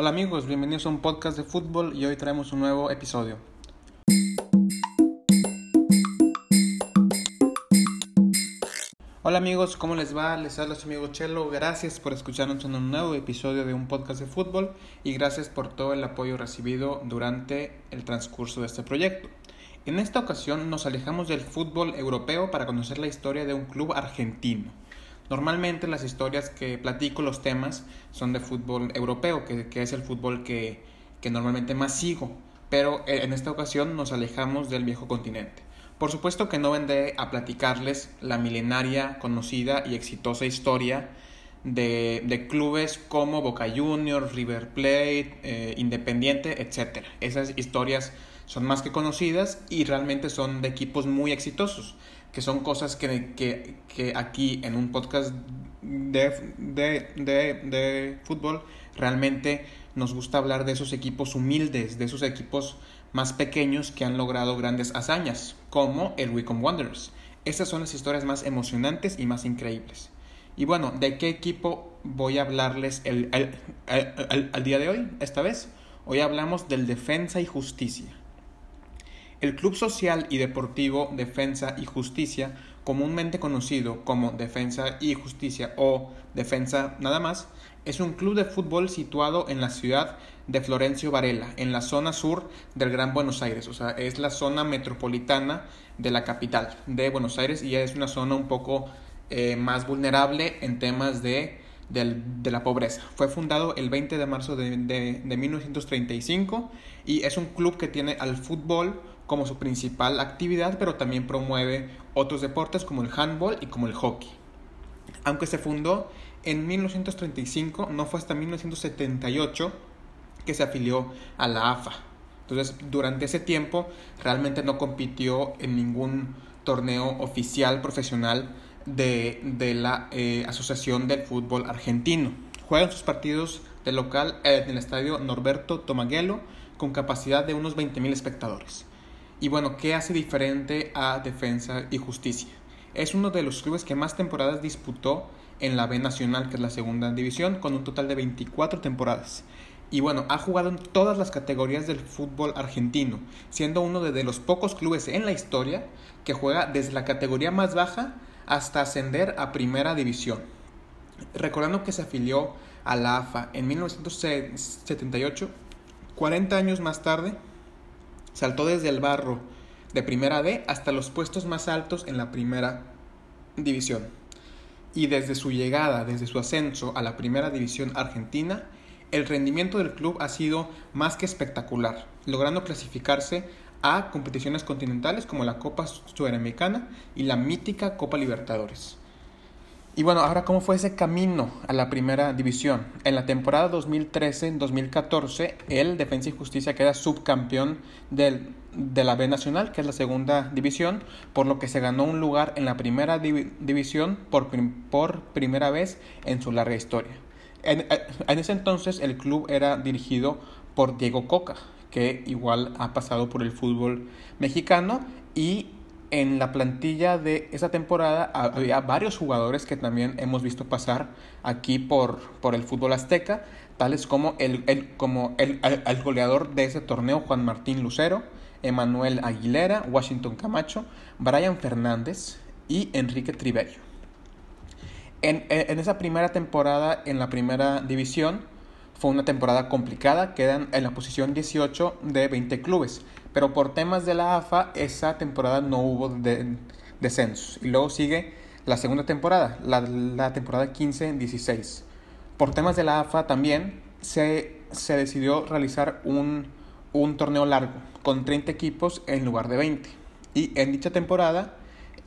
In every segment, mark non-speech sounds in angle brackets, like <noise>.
Hola amigos, bienvenidos a un podcast de fútbol y hoy traemos un nuevo episodio. Hola amigos, ¿cómo les va? Les habla su amigo Chelo. Gracias por escucharnos en un nuevo episodio de un podcast de fútbol y gracias por todo el apoyo recibido durante el transcurso de este proyecto. En esta ocasión nos alejamos del fútbol europeo para conocer la historia de un club argentino. Normalmente las historias que platico, los temas, son de fútbol europeo, que, es el fútbol que, que normalmente más sigo, pero eh, en esta ocasión nos alejamos del viejo continente. Por supuesto que no vendré a platicarles la milenaria, conocida y exitosa historia de, de clubes como Boca Juniors, River Plate, eh, Independiente, etc. Esas historias son más que conocidas y realmente son de equipos muy exitosos que son cosas que, que, que aquí en un podcast de, de, de, de, fútbol realmente nos gusta hablar de esos equipos humildes, de esos equipos más pequeños que han logrado grandes hazañas, como el Wycombe Wanderers. Estas son las historias más emocionantes y más increíbles. Y bueno, ¿de qué equipo voy a hablarles el, el, el día de hoy, esta vez? Hoy hablamos del Defensa y Justicia. El Club Social y Deportivo Defensa y Justicia, comúnmente conocido como Defensa y Justicia o Defensa nada más, es un club de fútbol situado en la ciudad de Florencio Varela, en la zona sur del Gran Buenos Aires, o sea, es la zona metropolitana de la capital de Buenos Aires y es una zona un poco eh, más vulnerable en temas de, de, la pobreza. Fue fundado el 20 de marzo de, de 1935 y es un club que tiene al fútbol como su principal actividad, pero también promueve otros deportes como el handball y como el hockey. Aunque se fundó en 1935, no fue hasta 1978 que se afilió a la AFA. Entonces, durante ese tiempo realmente no compitió en ningún torneo oficial profesional de, de la eh, Asociación del Fútbol Argentino. Juegan sus partidos de local en el estadio Norberto Tomaguelo con capacidad de unos 20.000 espectadores. Y bueno, ¿qué hace diferente a Defensa y Justicia? Es uno de los clubes que más temporadas disputó en la B Nacional, que es la segunda división, con un total de 24 temporadas. Y bueno, ha jugado en todas las categorías del fútbol argentino, siendo uno de los pocos clubes en la historia que juega desde la categoría más baja hasta ascender a primera división. Recordando que se afilió a la AFA en 1978, 40 años más tarde, Saltó desde el barro de primera D hasta los puestos más altos en la primera división. Y desde su llegada, desde su ascenso a la primera división argentina, el rendimiento del club ha sido más que espectacular, logrando clasificarse a competiciones continentales como la Copa Sudamericana y la mítica Copa Libertadores. Y bueno, ahora cómo fue ese camino a la primera división. En la temporada 2013-2014, el Defensa y Justicia queda subcampeón del, de la B Nacional, que es la segunda división, por lo que se ganó un lugar en la primera división por, por primera vez en su larga historia. En, en ese entonces el club era dirigido por Diego Coca, que igual ha pasado por el fútbol mexicano y en la plantilla de esa temporada había varios jugadores que también hemos visto pasar aquí por, por el fútbol azteca, tales como, el, el como el, el, goleador de ese torneo, Juan Martín Lucero, Emanuel Aguilera, Washington Camacho, Brian Fernández y Enrique Triverio. En, en esa primera temporada, en la primera división, fue una temporada complicada, quedan en la posición 18 de 20 clubes pero por temas de la AFA esa temporada no hubo de, descensos. Y luego sigue la segunda temporada, la, la temporada 15-16. Por temas de la AFA también se, se decidió realizar un, un torneo largo con 30 equipos en lugar de 20. Y en dicha temporada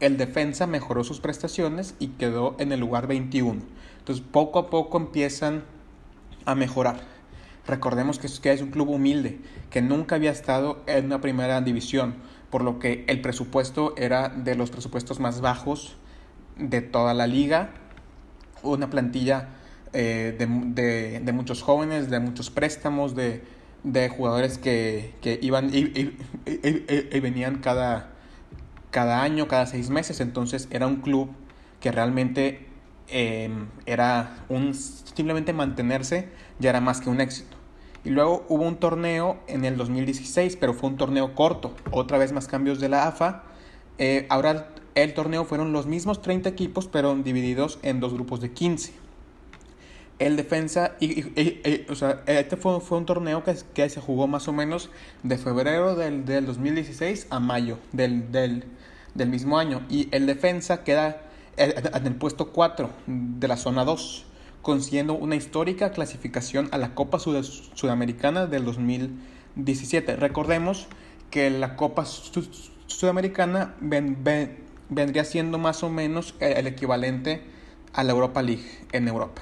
el defensa mejoró sus prestaciones y quedó en el lugar 21. Entonces poco a poco empiezan a mejorar. Recordemos que es un club humilde, que nunca había estado en una primera división, por lo que el presupuesto era de los presupuestos más bajos de toda la liga, una plantilla eh, de, muchos jóvenes, de muchos préstamos, de, jugadores que, iban y, venían cada, cada año, cada seis meses, entonces era un club que realmente eh, era un simplemente mantenerse ya era más que un éxito. Y luego hubo un torneo en el 2016, pero fue un torneo corto. Otra vez más cambios de la AFA. Eh, ahora el torneo fueron los mismos 30 equipos, pero divididos en dos grupos de 15. El defensa, y, o sea, este fue, fue un torneo que, que, se jugó más o menos de febrero del, del 2016 a mayo del, del, del, mismo año. Y el defensa queda en el puesto 4 de la zona 2, consiguiendo una histórica clasificación a la Copa Sud Sudamericana del 2017. Recordemos que la Copa Sudamericana ven, ven, vendría siendo más o menos el equivalente a la Europa League en Europa.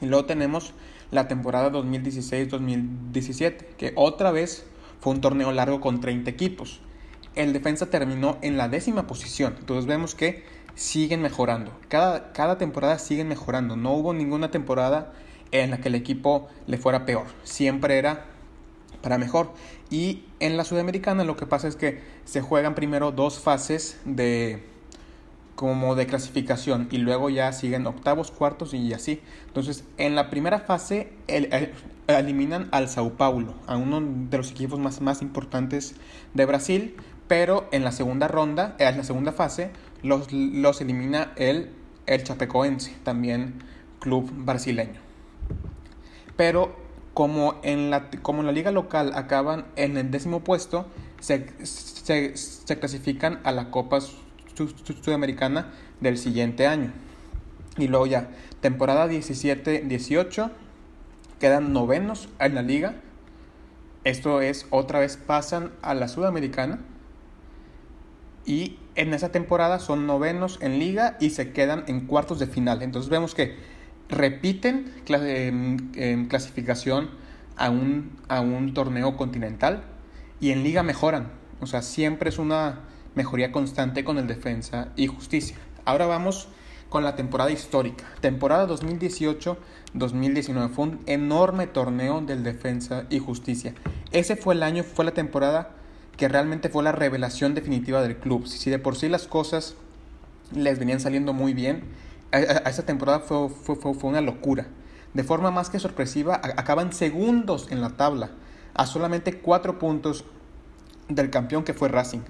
Y luego tenemos la temporada 2016-2017, que otra vez fue un torneo largo con 30 equipos. El defensa terminó en la décima posición. Entonces vemos que siguen mejorando. Cada, cada temporada siguen mejorando. No hubo ninguna temporada en la que el equipo le fuera peor. Siempre era para mejor. Y en la Sudamericana lo que pasa es que se juegan primero dos fases de como de clasificación y luego ya siguen octavos, cuartos y así. Entonces, en la primera fase eliminan al Sao Paulo, a uno de los equipos más, más importantes de Brasil, pero en la segunda ronda, en la segunda fase, los, los elimina el, el Chapecoense, también club brasileño. Pero como en la, como en la liga local acaban en el décimo puesto, se, se, se clasifican a la Copa Sudamericana del siguiente año. Y luego ya, temporada 17-18, quedan novenos en la liga. Esto es, otra vez pasan a la Sudamericana. Y en esa temporada son novenos en liga y se quedan en cuartos de final. Entonces vemos que repiten en clasificación a un, a un torneo continental y en liga mejoran. O sea, siempre es una mejoría constante con el defensa y justicia. Ahora vamos con la temporada histórica. Temporada 2018-2019 fue un enorme torneo del defensa y justicia. Ese fue el año, fue la temporada que realmente fue la revelación definitiva del club. Si de por sí las cosas les venían saliendo muy bien, a, esa temporada fue, fue, fue, una locura. De forma más que sorpresiva, acaban segundos en la tabla, a solamente cuatro puntos del campeón que fue Racing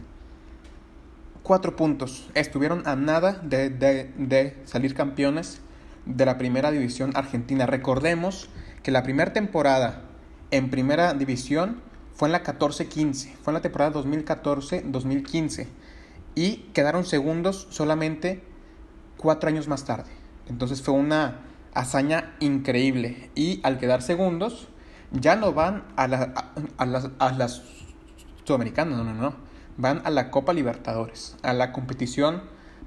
cuatro puntos. Estuvieron a nada de, de, salir campeones de la primera división argentina. Recordemos que la primera temporada en primera división fue en la 14-15, fue en la temporada 2014-2015 y quedaron segundos solamente cuatro años más tarde. Entonces fue una hazaña increíble y al quedar segundos ya no van a, la, a, las, a las sudamericanas, no, no, no van a la Copa Libertadores, a la competición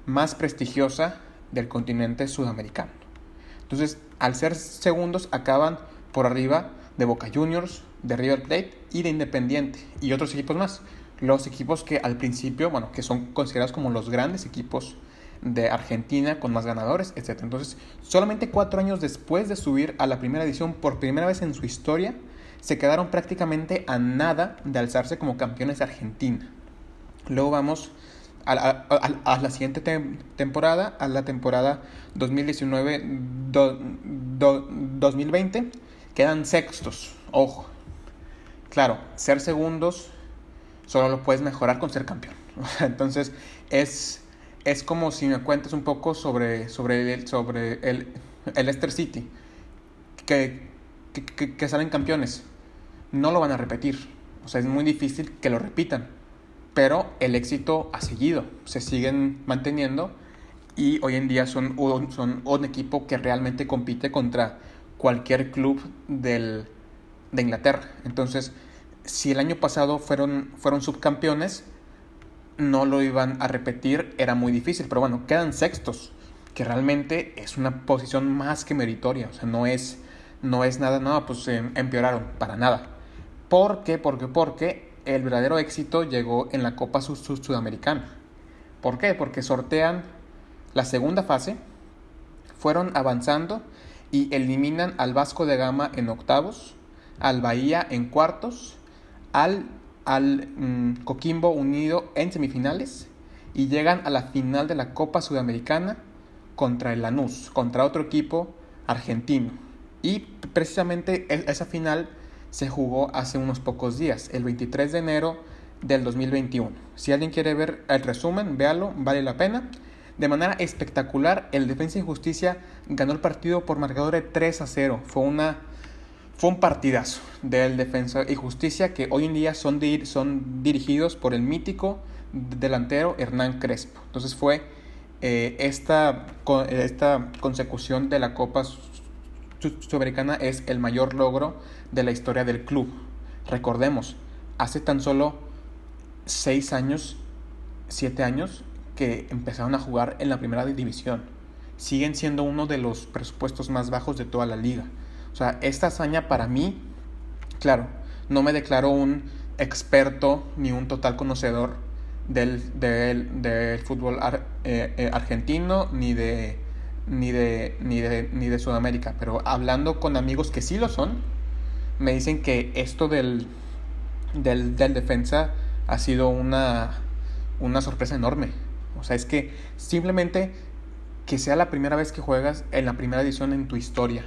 más prestigiosa del continente sudamericano. Entonces, al ser segundos, acaban por arriba de Boca Juniors, de River Plate y de Independiente y otros equipos más. Los equipos que al principio, bueno, que son considerados como los grandes equipos de Argentina con más ganadores, etc. Entonces, solamente cuatro años después de subir a la primera edición por primera vez en su historia, se quedaron prácticamente a nada de alzarse como campeones de Argentina. Luego vamos a la, siguiente temporada, a la temporada 2019-2020. Quedan sextos, ojo. Claro, ser segundos solo lo puedes mejorar con ser campeón. <laughs> Entonces es, es como si me cuentas un poco sobre, sobre, el, sobre el, el Leicester City, que, que, que salen campeones. No lo van a repetir. O sea, es muy difícil que lo repitan pero el éxito ha seguido, se siguen manteniendo y hoy en día son un, son un equipo que realmente compite contra cualquier club del, de Inglaterra. Entonces, si el año pasado fueron, fueron subcampeones, no lo iban a repetir, era muy difícil, pero bueno, quedan sextos, que realmente es una posición más que meritoria, o sea, no es, no es nada, no, pues em, empeoraron, para nada. ¿Por qué? Porque, porque el verdadero éxito llegó en la Copa Sudamericana. ¿Por qué? Porque sortean la segunda fase, fueron avanzando y eliminan al Vasco de Gama en octavos, al Bahía en cuartos, al, al mm, Coquimbo Unido en semifinales y llegan a la final de la Copa Sudamericana contra el Lanús, contra otro equipo argentino. Y precisamente esa final se jugó hace unos pocos días, el 23 de enero del 2021. Si alguien quiere ver el resumen, véalo, vale la pena. De manera espectacular, el Defensa y Justicia ganó el partido por marcador de 3 a 0. Fue, una, fue un partidazo del Defensa y Justicia que hoy en día son, son dirigidos por el mítico delantero Hernán Crespo. Entonces fue eh, esta, esta consecución de la Copa Sudamericana es el mayor logro de la historia del club. Recordemos, hace tan solo 6 años, 7 años, que empezaron a jugar en la primera división. Siguen siendo uno de los presupuestos más bajos de toda la liga. O sea, esta hazaña para mí, claro, no me declaro un experto ni un total conocedor del, del, fútbol eh, eh, argentino ni de, ni, de, ni, de, ni de Sudamérica, pero hablando con amigos que sí lo son, me dicen que esto del, del, del defensa ha sido una, una sorpresa enorme. O sea, es que simplemente que sea la primera vez que juegas en la primera edición en tu historia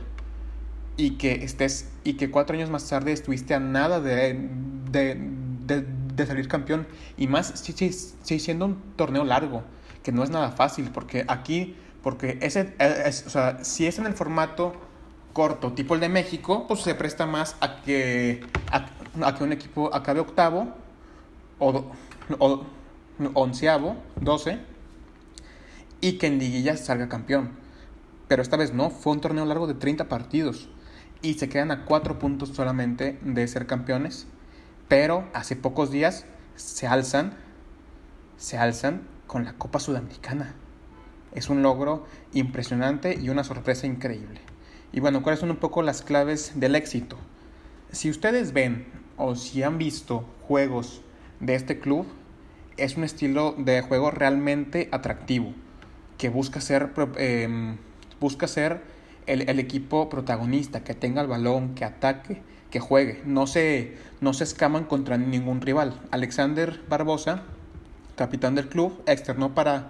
y que estés y que cuatro años más tarde estuviste a nada de, de, salir campeón y más si, si, siendo un torneo largo que no es nada fácil porque aquí porque ese es, o sea, si es en el formato corto tipo el de México pues se presta más a que a, que un equipo acabe octavo o, o onceavo, 12, y que en liguilla salga campeón. Pero esta vez no, fue un torneo largo de 30 partidos y se quedan a 4 puntos solamente de ser campeones. Pero hace pocos días se alzan, se alzan con la Copa Sudamericana. Es un logro impresionante y una sorpresa increíble. Y bueno, ¿cuáles son un poco las claves del éxito? Si ustedes ven o si han visto juegos de este club, es un estilo de juego realmente atractivo, que busca ser, em, busca ser el, equipo protagonista, que tenga el balón, que ataque, que juegue. No se, no se escaman contra ningún rival. Alexander Barbosa, capitán del club, externó para,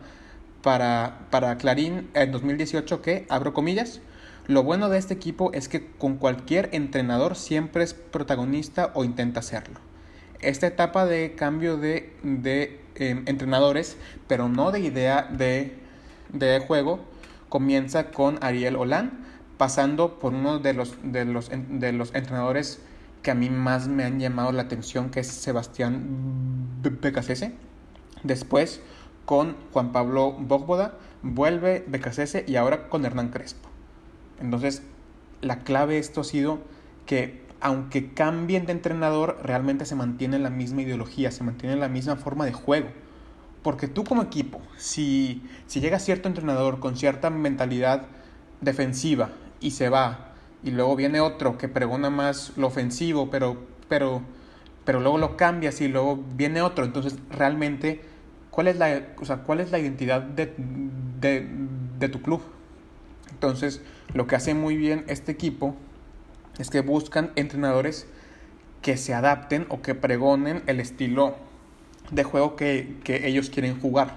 para, para Clarín en 2018 que, abro comillas, lo bueno de este equipo es que con cualquier entrenador siempre es protagonista o intenta serlo esta etapa de cambio de, em, entrenadores, pero no de idea de, juego, comienza con Ariel Olan, pasando por uno de los, de los, de los entrenadores que a mí más me han llamado la atención, que es Sebastián Becasese. Después con Juan Pablo Bogboda, vuelve Becasese y ahora con Hernán Crespo. Entonces, la clave de esto ha sido que aunque cambien de entrenador, realmente se mantiene la misma ideología, se mantiene la misma forma de juego. Porque tú como equipo, si, si llega cierto entrenador con cierta mentalidad defensiva y se va, y luego viene otro que pregona más lo ofensivo, pero, pero, pero luego lo cambias y luego viene otro, entonces realmente, ¿cuál es la, o sea, ¿cuál es la identidad de, de, de tu club? Entonces, lo que hace muy bien este equipo es que buscan entrenadores que se adapten o que pregonen el estilo de juego que, ellos quieren jugar.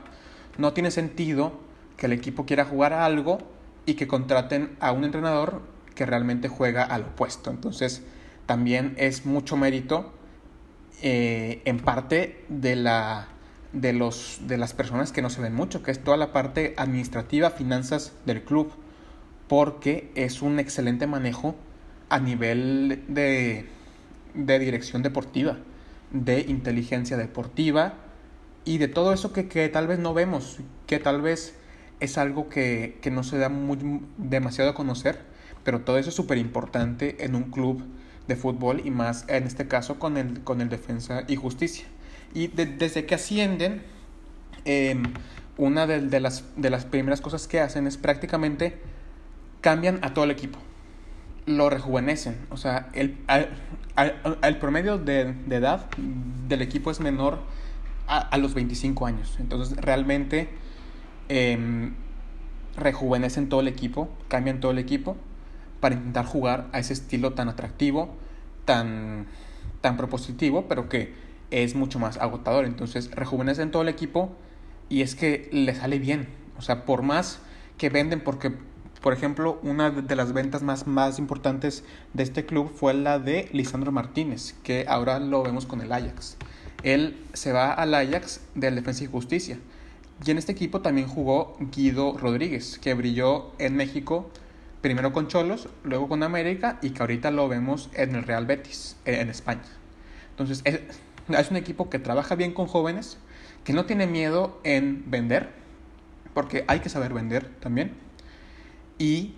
No tiene sentido que el equipo quiera jugar a algo y que contraten a un entrenador que realmente juega al opuesto. Entonces, también es mucho mérito eh, en parte de, la, de, los, de las personas que no se ven mucho, que es toda la parte administrativa, finanzas del club, porque es un excelente manejo a nivel de, de dirección deportiva, de inteligencia deportiva y de todo eso que, que, tal vez no vemos, que tal vez es algo que, que no se da muy, demasiado a conocer, pero todo eso es súper importante en un club de fútbol y más en este caso con el, con el Defensa y Justicia. Y desde que ascienden, em, una de, de, las, de las primeras cosas que hacen es prácticamente cambian a todo el equipo lo rejuvenecen. O sea, el, el, promedio de, edad del equipo es menor a, los 25 años. Entonces, realmente em, rejuvenecen todo el equipo, cambian todo el equipo para intentar jugar a ese estilo tan atractivo, tan, tan propositivo, pero que es mucho más agotador. Entonces, rejuvenecen todo el equipo y es que le sale bien. O sea, por más que venden porque Por ejemplo, una de las ventas más, más importantes de este club fue la de Lisandro Martínez, que ahora lo vemos con el Ajax. Él se va al Ajax del Defensa y Justicia. Y en este equipo también jugó Guido Rodríguez, que brilló en México primero con Cholos, luego con América y que ahorita lo vemos en el Real Betis, en España. Entonces, es, es un equipo que trabaja bien con jóvenes, que no tiene miedo en vender, porque hay que saber vender también, y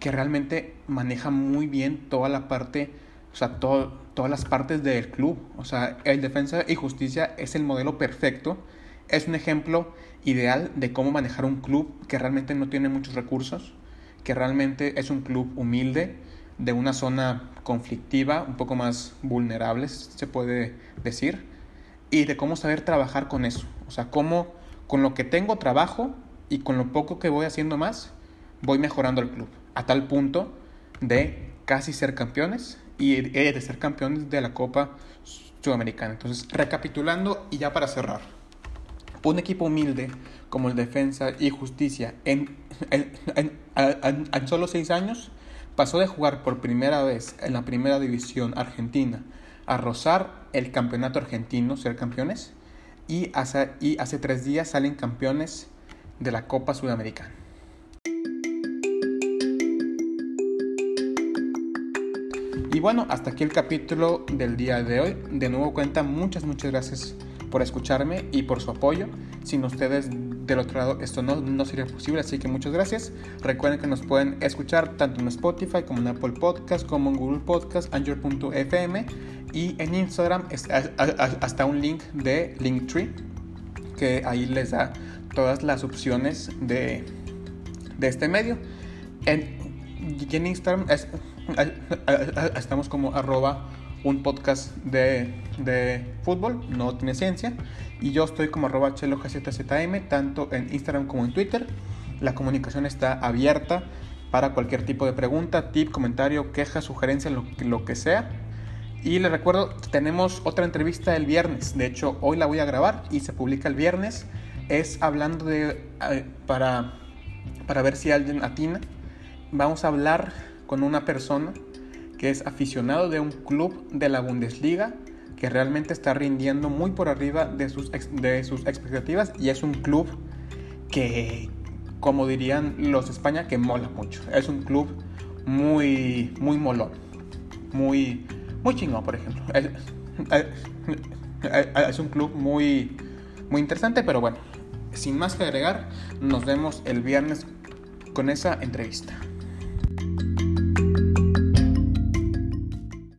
que realmente maneja muy bien toda la parte, o sea, todas las partes del club. O sea, el Defensa y Justicia es el modelo perfecto, es un ejemplo ideal de cómo manejar un club que realmente no tiene muchos recursos, que realmente es un club humilde, de una zona conflictiva, un poco más vulnerable, se puede decir, y de cómo saber trabajar con eso. O sea, cómo con lo que tengo trabajo y con lo poco que voy haciendo más, voy mejorando el club. A tal punto de casi ser campeones y de ser campeones de la Copa Sudamericana. Entonces, recapitulando y ya para cerrar. Un equipo humilde como el Defensa y Justicia en, en, en, en solo seis años pasó de jugar por primera vez en la primera división argentina a rozar el campeonato argentino, ser campeones, y hace, y hace tres días salen campeones de la Copa Sudamericana. Y bueno, hasta aquí el capítulo del día de hoy. De nuevo cuenta, muchas, muchas gracias por escucharme y por su apoyo. Sin ustedes del otro lado esto no, no sería posible, así que muchas gracias. Recuerden que nos pueden escuchar tanto en Spotify como en Apple Podcast, como en Google Podcast, Anchor.fm y en Instagram hasta un link de Linktree que ahí les da todas las opciones de, de este medio. En, en Instagram <laughs> estamos como arroba un podcast de, de, fútbol, no tiene ciencia. Y yo estoy como arroba chelogzm, tanto en Instagram como en Twitter. La comunicación está abierta para cualquier tipo de pregunta, tip, comentario, queja, sugerencia, lo, lo que sea. Y les recuerdo, tenemos otra entrevista el viernes. De hecho, hoy la voy a grabar y se publica el viernes. Es hablando de... Eh, para, para ver si alguien atina. Vamos a hablar con una persona que es aficionado de un club de la Bundesliga que realmente está rindiendo muy por arriba de sus, de sus expectativas y es un club que, como dirían los de España, que mola mucho. Es un club muy, muy molón, muy, muy chingón, por ejemplo. Es, es un club muy, muy interesante, pero bueno, sin más que agregar, nos vemos el viernes con esa entrevista.